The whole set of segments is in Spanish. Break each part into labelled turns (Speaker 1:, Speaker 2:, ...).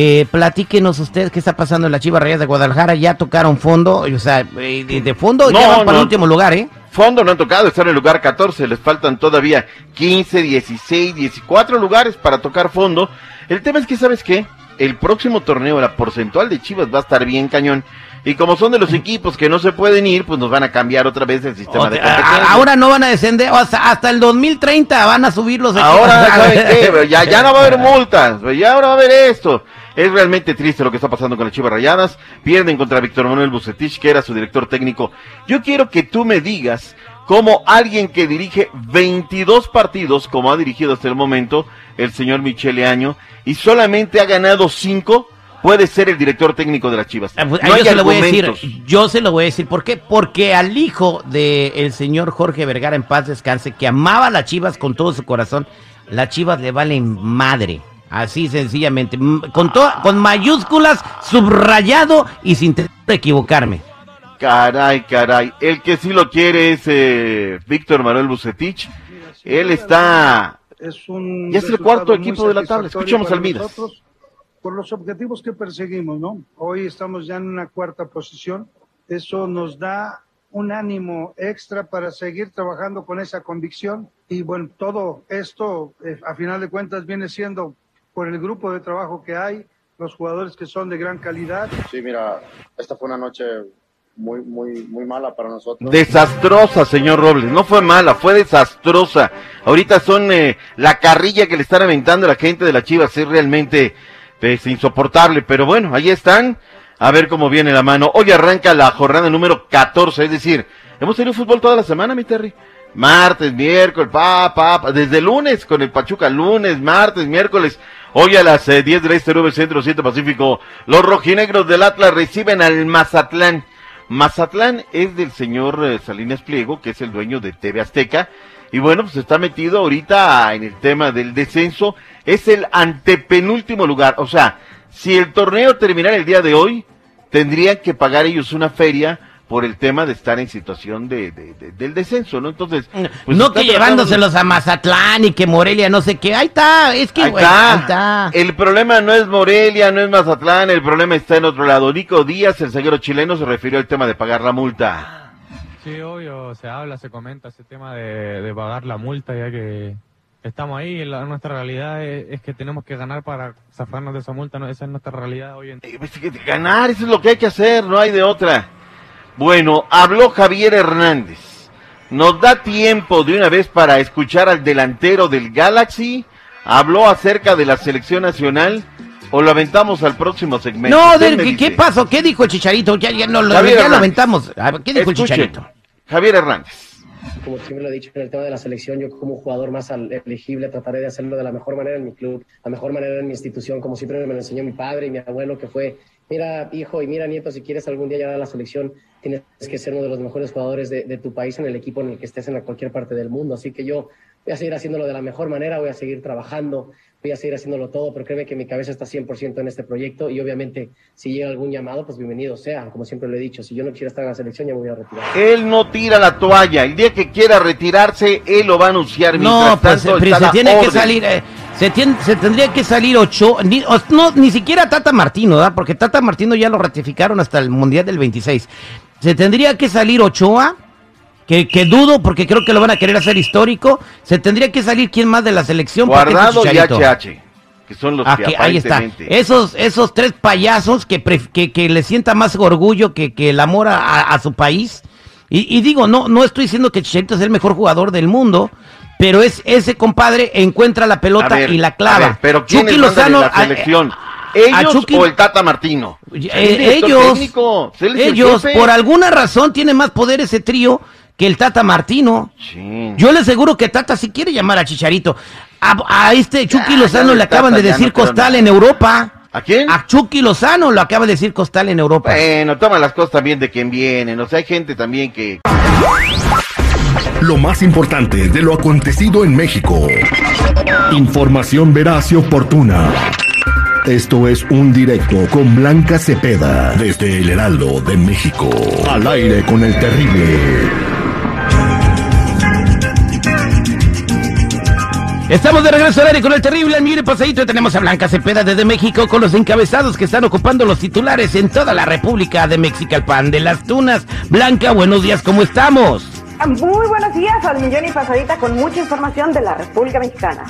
Speaker 1: Eh, platíquenos ustedes qué está pasando en la Chivas Reyes de Guadalajara. Ya tocaron fondo, o sea, eh, de, de fondo
Speaker 2: No,
Speaker 1: ya van para el último lugar, ¿eh?
Speaker 2: Fondo no han tocado, están en el lugar 14, les faltan todavía 15, 16, 14 lugares para tocar fondo. El tema es que, ¿sabes qué? El próximo torneo, la porcentual de Chivas va a estar bien cañón. Y como son de los equipos que no se pueden ir, pues nos van a cambiar otra vez el sistema
Speaker 1: O
Speaker 2: de competencia.
Speaker 1: ahora no van a descender, hasta, hasta el 2030 van a subir los equipos.
Speaker 2: Ahora, ¿saben qué? Ya, ya no va a haber multas, ya ahora va a haber esto. Es realmente triste lo que está pasando con las Chivas Rayadas. Pierden contra Víctor Manuel Bucetich, que era su director técnico. Yo quiero que tú me digas cómo alguien que dirige 22 partidos, como ha dirigido hasta el momento el señor Michele Año, y solamente ha ganado 5, puede ser el director técnico de las Chivas.
Speaker 1: Ah, pues,
Speaker 2: No
Speaker 1: yo se lo voy a decir, yo se lo voy a decir, ¿por qué? Porque al hijo del señor Jorge Vergara en paz descanse, que amaba a las Chivas con todo su corazón, las Chivas le valen madre, así sencillamente, con to- con mayúsculas, subrayado y sin tener que equivocarme.
Speaker 2: Caray, caray. El que sí lo quiere es eh, Víctor Manuel Bucetich. Él está
Speaker 3: es un
Speaker 2: Ya es el cuarto equipo de la tabla.
Speaker 3: para
Speaker 2: al Midas.
Speaker 3: Por los objetivos que perseguimos, ¿no? Hoy estamos ya en una cuarta posición. Eso nos da un ánimo extra para seguir trabajando con esa convicción. Y bueno, todo esto, eh, a final de cuentas, viene siendo por el grupo de trabajo que hay, los jugadores que son de gran calidad.
Speaker 4: Sí, mira, esta fue una noche muy, muy, muy mala para nosotros.
Speaker 2: desastrosa, señor Robles. No fue mala, fue desastrosa. Ahorita son eh, la carrilla que le están aventando a la gente de la Chivas. Es realmente pues, insoportable. Pero bueno, ahí están. A ver cómo viene la mano. Hoy arranca la jornada número 14. Es decir, hemos tenido fútbol toda la semana, mi Terry. Martes, miércoles, pa, pa, pa, desde lunes con el Pachuca, lunes, martes, miércoles. Hoy a las eh, 10 del Este, 9 Centro, 7 Pacífico, los rojinegros del Atlas reciben al Mazatlán. Mazatlán es del señor eh, Salinas Pliego, que es el dueño de TV Azteca. Y bueno, pues está metido ahorita en el tema del descenso. Es el antepenúltimo lugar. O sea, si el torneo terminara el día de hoy, tendrían que pagar ellos una feria por el tema de estar en situación de, de- de- del descenso, ¿no? Entonces, pues
Speaker 1: no
Speaker 2: está
Speaker 1: que
Speaker 2: de-
Speaker 1: llevándoselos a Mazatlán y que Morelia no sé qué. Ahí está, es que
Speaker 2: Ahí está.
Speaker 1: ahí está.
Speaker 2: El problema no es Morelia, no es Mazatlán, el problema está en otro lado. Nico Díaz, el zaguero chileno, se refirió al tema de pagar la multa.
Speaker 5: Sí, obvio, se habla, se comenta ese tema de, de pagar la multa, ya que estamos ahí. La, nuestra realidad es, es que tenemos que ganar para zafarnos de esa multa, ¿no? esa es nuestra realidad hoy en día.
Speaker 2: Eh, pues, Ganar, eso es lo que hay que hacer, no hay de otra. Bueno, habló Javier Hernández. ¿Nos da tiempo de una vez para escuchar al delantero del Galaxy? ¿Habló acerca de la selección nacional? ¿O lo aventamos al próximo segmento?
Speaker 1: No,
Speaker 2: Usted
Speaker 1: de-
Speaker 2: me
Speaker 1: ¿qué, qué pasó? ¿Qué dijo el Chicharito? Ya, ya, no, lo, ya lo aventamos. ¿Qué dijo
Speaker 2: Escuche,
Speaker 1: el Chicharito?
Speaker 2: Javier Hernández.
Speaker 6: como siempre lo he dicho en el tema de la selección, yo como jugador más al- elegible trataré de hacerlo de la mejor manera en mi club, la mejor manera en mi institución, como siempre me lo enseñó mi padre y mi abuelo, que fue, mira hijo y mira nieto, si quieres algún día llegar a la selección, tienes que ser uno de los mejores jugadores de, de tu país en el equipo en el que estés en cualquier parte del mundo. Así que yo voy a seguir haciéndolo de la mejor manera, voy a seguir trabajando, voy a seguir haciéndolo todo, pero créeme que mi cabeza está 100% en este proyecto y obviamente si llega algún llamado, pues bienvenido sea, como siempre lo he dicho, si yo no quisiera estar en la selección ya me voy a retirar.
Speaker 2: Él no tira la toalla. El día que quiera retirarse, él lo va a anunciar.
Speaker 1: No,
Speaker 2: Mientras
Speaker 1: pues
Speaker 2: tanto,
Speaker 1: se
Speaker 2: la
Speaker 1: tiene que salir, eh, se, se tendría que salir ocho, ni, no, ni siquiera Tata Martino, ¿verdad? Porque Tata Martino ya lo ratificaron hasta el Mundial del 26. Se tendría que salir Ochoa, que, que dudo porque creo que lo van a querer hacer histórico. Se tendría que salir quién más de la selección. ¿Para qué ese
Speaker 2: Guardado y? HH, que son los
Speaker 1: Ah,
Speaker 2: que
Speaker 1: que ahí está. Esos, esos tres payasos que, que, que le sienta más orgullo que, que el amor a, a- su país. Y, y digo, no, no estoy diciendo que Chicharito es el mejor jugador del mundo, pero es ese compadre encuentra la pelota
Speaker 2: ver,
Speaker 1: y la clava.
Speaker 2: ver, pero ¿quién
Speaker 1: Chucky Lozano,
Speaker 2: la
Speaker 1: a-
Speaker 2: selección?
Speaker 1: a-
Speaker 2: ¿Ellos
Speaker 1: a Chucky-
Speaker 2: o el Tata Martino?
Speaker 1: eh, ellos,
Speaker 2: técnico, el
Speaker 1: ellos, por alguna razón, tiene más poder ese trío que el Tata Martino. Yo le aseguro que Tata sí quiere llamar a Chicharito. A, a este Chucky
Speaker 2: Ya,
Speaker 1: Lozano
Speaker 2: ya
Speaker 1: le acaban
Speaker 2: Tata
Speaker 1: de decir
Speaker 2: no
Speaker 1: Costal
Speaker 2: nada.
Speaker 1: en Europa.
Speaker 2: ¿A quién?
Speaker 1: A Chucky Lozano lo acaba de decir Costal en Europa.
Speaker 2: Bueno, toma las cosas también de quien vienen. O sea, hay gente también que...
Speaker 7: Lo más importante de lo acontecido en México. Información veraz y oportuna. Esto es un directo con Blanca Cepeda desde el Heraldo de México. Al aire con el terrible.
Speaker 1: Estamos de regreso al aire con el terrible y pasadito y tenemos a Blanca Cepeda desde México con los encabezados que están ocupando los titulares en toda la República de México, el pan de las tunas. Blanca, buenos días, ¿cómo estamos?
Speaker 8: Muy buenos días al millón y pasadita con mucha información de la República Mexicana.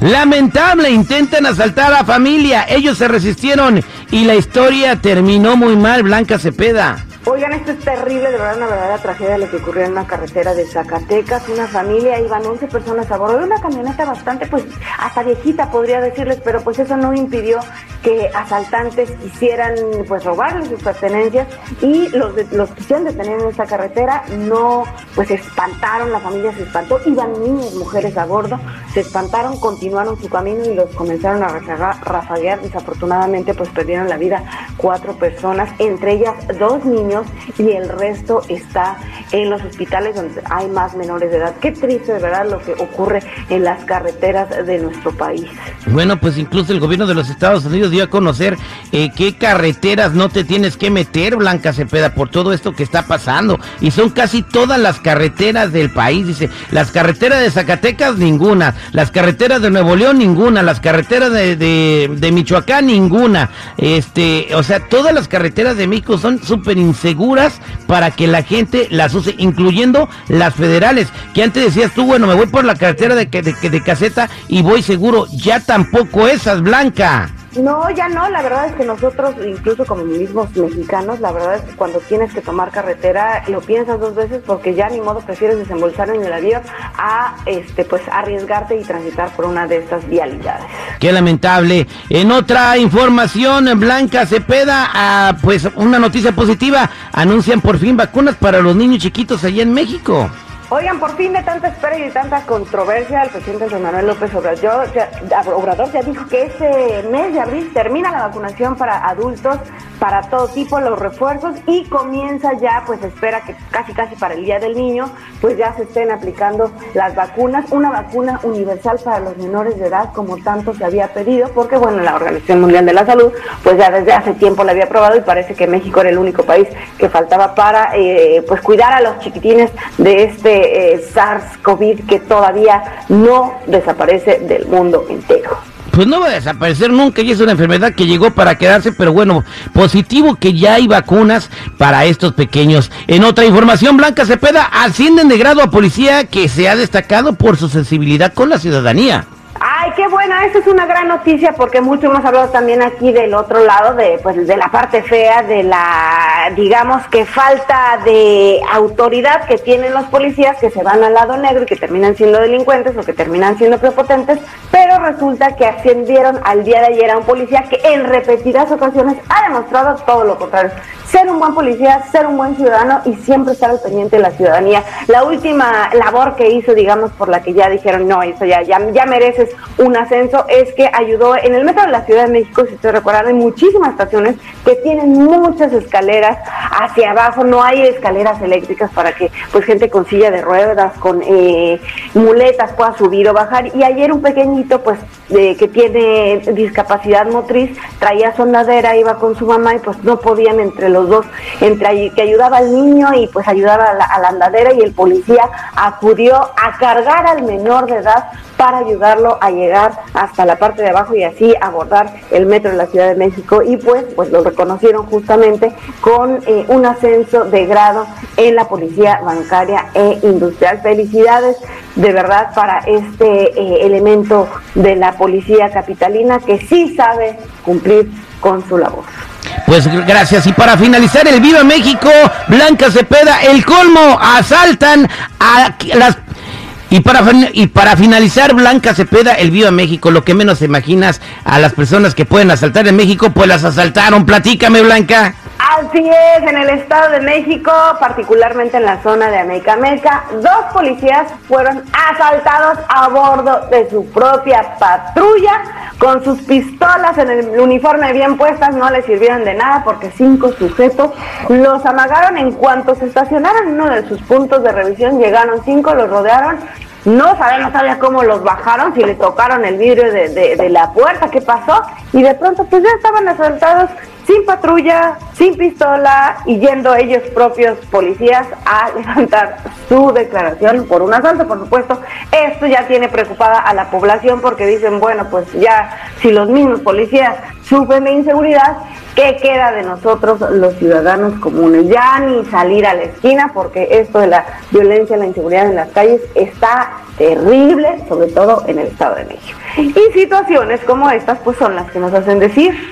Speaker 1: Lamentable, intentan asaltar a familia, ellos se resistieron y la historia terminó muy mal, Blanca Cepeda.
Speaker 8: Oigan, esto es terrible, de verdad, una verdadera tragedia lo que ocurrió en una carretera de Zacatecas. Una familia, iban 11 personas a bordo de una camioneta bastante, pues, hasta viejita podría decirles, pero pues eso no impidió que asaltantes quisieran, pues, robarles sus pertenencias y los, de, los quisieron detener en esta carretera. No, pues, se espantaron, la familia se espantó, iban niños, mujeres a bordo, se espantaron, continuaron su camino y los comenzaron a rafaguear. Desafortunadamente, pues, perdieron la vida cuatro personas, entre ellas dos niños y el resto está en los hospitales donde hay más menores de edad. Qué triste de verdad lo que ocurre en las carreteras de nuestro país.
Speaker 1: Bueno, pues incluso el gobierno de los Estados Unidos dio a conocer eh, qué carreteras no te tienes que meter, Blanca Cepeda, por todo esto que está pasando. Y son casi todas las carreteras del país. Dice, las carreteras de Zacatecas, ninguna. Las carreteras de Nuevo León, ninguna. Las carreteras de, de, Michoacán, ninguna. Este, o sea, todas las carreteras de México son súper seguras para que la gente las use, incluyendo las federales, que antes decías tú, bueno, me voy por la carretera de, de, de caseta y voy seguro, ya tampoco esas, Blanca.
Speaker 8: No, ya no, la verdad es que nosotros, incluso como mismos mexicanos, la verdad es que cuando tienes que tomar carretera, lo piensas dos veces porque ya ni modo prefieres desembolsar en el avión a este pues arriesgarte y transitar por una de estas vialidades.
Speaker 1: Qué lamentable. En otra información, Blanca Cepeda, ah, pues una noticia positiva, anuncian por fin vacunas para los niños chiquitos allá en México.
Speaker 8: Oigan, por fin de tanta espera y de tanta controversia, el presidente José Manuel López Obrador ya, Obrador ya dijo que este mes de abril termina la vacunación para adultos para todo tipo los refuerzos y comienza ya, pues espera que casi casi para el Día del Niño, pues ya se estén aplicando las vacunas, una vacuna universal para los menores de edad como tanto se había pedido, porque bueno, la Organización Mundial de la Salud, pues ya desde hace tiempo la había aprobado y parece que México era el único país que faltaba para eh, pues cuidar a los chiquitines de este eh, SARS-CoV que todavía no desaparece del mundo entero
Speaker 1: pues no va a desaparecer nunca y es una enfermedad que llegó para quedarse, pero bueno, positivo que ya hay vacunas para estos pequeños. En otra información, Blanca Cepeda ascienden de grado a policía que se ha destacado por su sensibilidad con la ciudadanía.
Speaker 8: Ay, qué buena, esa es una gran noticia porque mucho hemos hablado también aquí del otro lado, de, pues, de la parte fea, de la, digamos que falta de autoridad que tienen los policías que se van al lado negro y que terminan siendo delincuentes o que terminan siendo prepotentes, pero resulta que ascendieron al día de ayer a un policía que en repetidas ocasiones ha demostrado todo lo contrario ser un buen policía, ser un buen ciudadano y siempre estar al pendiente de la ciudadanía. La última labor que hizo, digamos, por la que ya dijeron, no, eso ya, ya, ya mereces un ascenso, es que ayudó en el metro de la Ciudad de México, si te recuerdan, hay muchísimas estaciones que tienen muchas escaleras hacia abajo, no hay escaleras eléctricas para que pues gente con silla de ruedas, con eh, muletas pueda subir o bajar. Y ayer un pequeñito, pues, que tiene discapacidad motriz, traía sondadera, iba con su mamá y pues no podían entre los dos, entre que ayudaba al niño y pues ayudaba a la andadera y el policía acudió a cargar al menor de edad para ayudarlo a llegar hasta la parte de abajo y así abordar el metro de la Ciudad de México y pues pues lo reconocieron justamente con eh, un ascenso de grado en la policía bancaria e industrial. Felicidades de verdad para este eh, elemento de la policía capitalina que sí sabe cumplir con su labor.
Speaker 1: Pues gracias. Y para finalizar el Viva México, Blanca Cepeda, el colmo, asaltan a las... Y para, y para finalizar, Blanca Cepeda, el Viva México, lo que menos imaginas a las personas que pueden asaltar en México, pues las asaltaron. Platícame, Blanca.
Speaker 8: Así es, en el Estado de México, particularmente en la zona de América Meca, dos policías fueron asaltados a bordo de su propia patrulla con sus pistolas en el uniforme bien puestas, no les sirvieron de nada porque cinco sujetos los amagaron. En cuanto se estacionaron en uno de sus puntos de revisión, llegaron cinco, los rodearon. No sabemos todavía cómo los bajaron, si le tocaron el vidrio de, de, la puerta, qué pasó, y de pronto pues ya estaban asaltados sin patrulla, sin pistola y yendo ellos propios policías a levantar su declaración por un asalto, por supuesto. Esto ya tiene preocupada a la población porque dicen, bueno, pues ya si los mismos policías sufren de inseguridad, ¿qué queda de nosotros los ciudadanos comunes? Ya ni salir a la esquina porque esto de la violencia, la inseguridad en las calles está terrible, sobre todo en el Estado de México. Y situaciones como estas pues son las que nos hacen decir,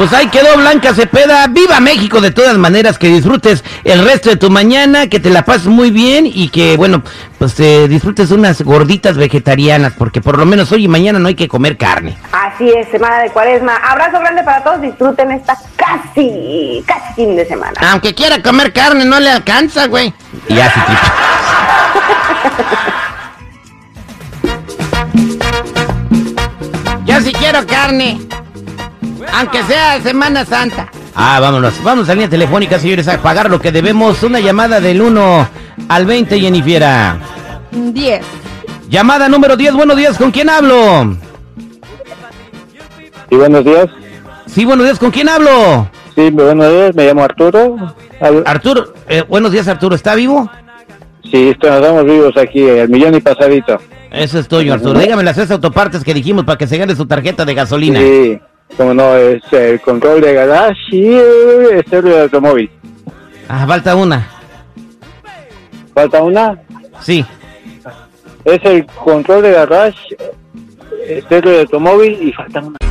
Speaker 1: Pues ahí quedó Blanca Cepeda. ¡Viva México! De todas maneras, que disfrutes el resto de tu mañana, que te la pases muy bien y que, bueno, pues eh, disfrutes unas gorditas vegetarianas, porque por lo menos hoy y mañana no hay que comer carne.
Speaker 8: Así es, semana de cuaresma. Abrazo grande para todos, disfruten esta casi, casi fin de semana.
Speaker 1: Aunque quiera comer carne, no le alcanza, güey. Y ya sí, Yo sí quiero carne. Aunque sea Semana Santa. Ah, vámonos. Vamos a línea telefónica, señores, a pagar lo que debemos. Una llamada del 1 al 20, Jennifiera.
Speaker 9: 10.
Speaker 1: Llamada número 10. Buenos días, ¿con quién hablo?
Speaker 10: Sí, buenos días.
Speaker 1: Sí, buenos días, ¿con quién hablo?
Speaker 10: Sí, buenos días, me llamo Arturo.
Speaker 1: Arturo, eh, buenos días, Arturo. ¿Está vivo?
Speaker 10: Sí, estamos vivos aquí, el millón y pasadito.
Speaker 1: Eso es tuyo, Arturo. Dígame las tres autopartes que dijimos para que se gane su tarjeta de gasolina.
Speaker 10: Sí, como no, es el control de garage y el estéreo de automóvil.
Speaker 1: Ah, falta una.
Speaker 10: ¿Falta una?
Speaker 1: Sí.
Speaker 10: Es el control de garage, estéreo de automóvil y falta una.